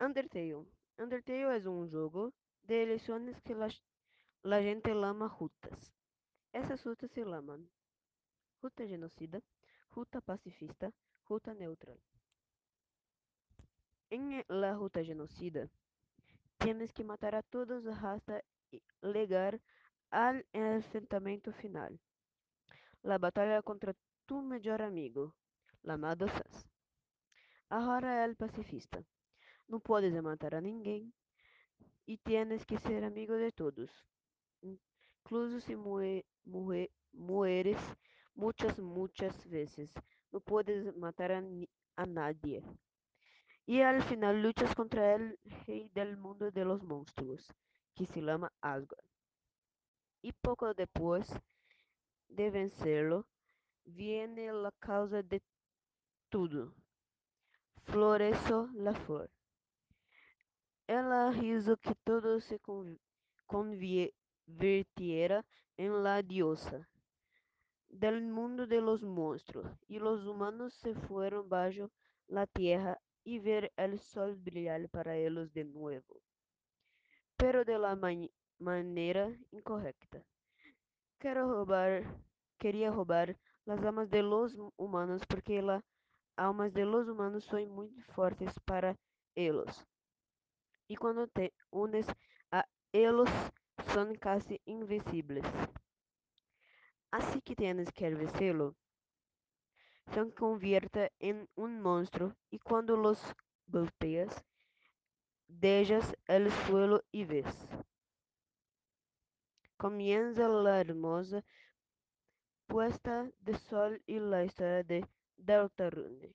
Undertale. Undertale es un juego de elecciones que la gente llama rutas. Essas rutas se llaman ruta genocida, ruta pacifista, ruta neutral. En la ruta genocida, tienes que matar a todos hasta llegar al enfrentamento final. La batalla contra tu melhor amigo, Lamado Sans. Agora é el pacifista. Não podes matar a ninguém e tienes que ser amigo de todos. Incluso se mueres muitas, muitas vezes. Não podes matar a, a nadie. E al final lutas contra el rei del mundo de los monstruos, que se chama Asgard. E pouco depois de vencerlo, viene la causa de tudo. Floresceu la flor. Ela hizo que todo se convirtiera en la diosa del mundo de los monstruos, y los humanos se fueron bajo la tierra y ver el sol brillar para ellos de nuevo, pero de la man manera incorrecta. Roubar las almas de los humanos porque las almas de los humanos son muy fuertes para ellos. Y cuando te unes a ellos son casi invencibles. Así que tienes que vencê-lo. Se convierte en un monstruo y cuando los golpeas, dejas el suelo y ves. Comienza la hermosa puesta de sol y la historia de Deltarune.